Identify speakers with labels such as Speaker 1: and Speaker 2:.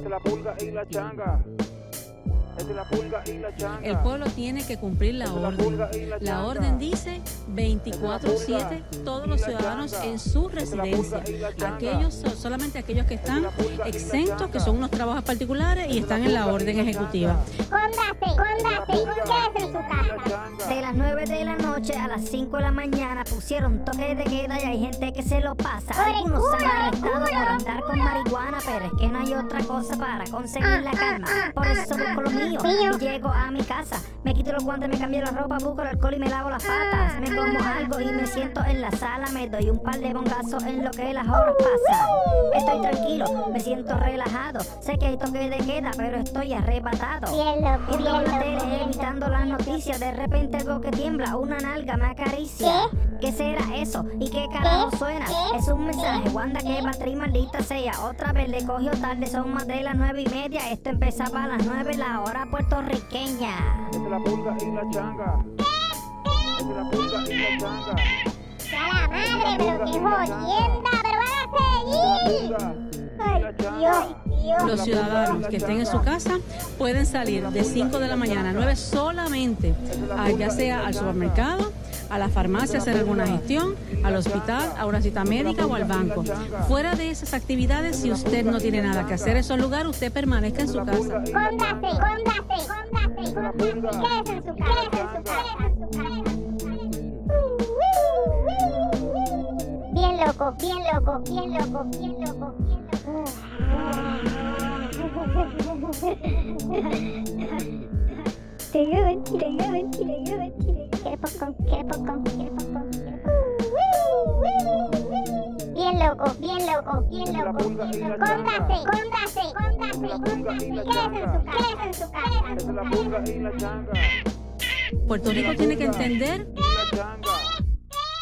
Speaker 1: Esta es la pulga y la changa. Esta es la pulga y la changa.
Speaker 2: El pueblo tiene que cumplir la
Speaker 1: Esta es la
Speaker 2: orden.
Speaker 1: la
Speaker 2: orden dice 24/7 todos los ciudadanos en su residencia. Aquellos so- solamente aquellos que están exentos, que son unos trabajos particulares y están en la orden ejecutiva.
Speaker 3: Póngase, póngase,
Speaker 4: noche a las 5 de la mañana pusieron toque de queda y hay gente que se lo pasa. Algunos se han arrestado por andar con marihuana, pero es que no hay otra cosa para conseguir la calma. Por eso busco lo mío
Speaker 3: mío.
Speaker 4: y llego a mi casa. Me quito los guantes, me cambio la ropa, busco el alcohol y me lavo las patas. Me como algo y me siento en la sala. Me doy un par de bongazos en lo que las horas pasan. Estoy tranquilo, me siento relajado. Sé que hay toque de queda, pero estoy arrebatado. Viendo la tele, evitando las noticias, de repente algo que tiembla, una nalga me acaricia. ¿Qué será eso? ¿Y qué carajo
Speaker 3: ¿Qué?
Speaker 4: suena?
Speaker 3: ¿Qué?
Speaker 4: Es un mensaje, Wanda que batri maldita sea. Otra vez le cogió tarde, son más de las nueve y media. Esto empezaba a las nueve, la hora puertorriqueña.
Speaker 1: La pulga y la changa. Esta es la pulga y la changa.
Speaker 3: Ya la madre, pero qué jodienda, pero van a seguir. Ay, Dios.
Speaker 2: Los ciudadanos que estén en su casa pueden salir de 5 de la mañana a 9 solamente, a- ya sea al supermercado, a la farmacia a hacer alguna gestión, al hospital, a una cita médica o al banco. Fuera de esas actividades, si usted no tiene nada que hacer en esos lugares, usted permanezca en su casa.
Speaker 3: Bien loco, bien loco, bien loco, bien loco, bien loco. Bien loco, bien loco, bien loco. Póngase, póngase, póngase. Quédese en su casa, quédese en su casa.
Speaker 2: Puerto Rico tiene que entender
Speaker 1: changa.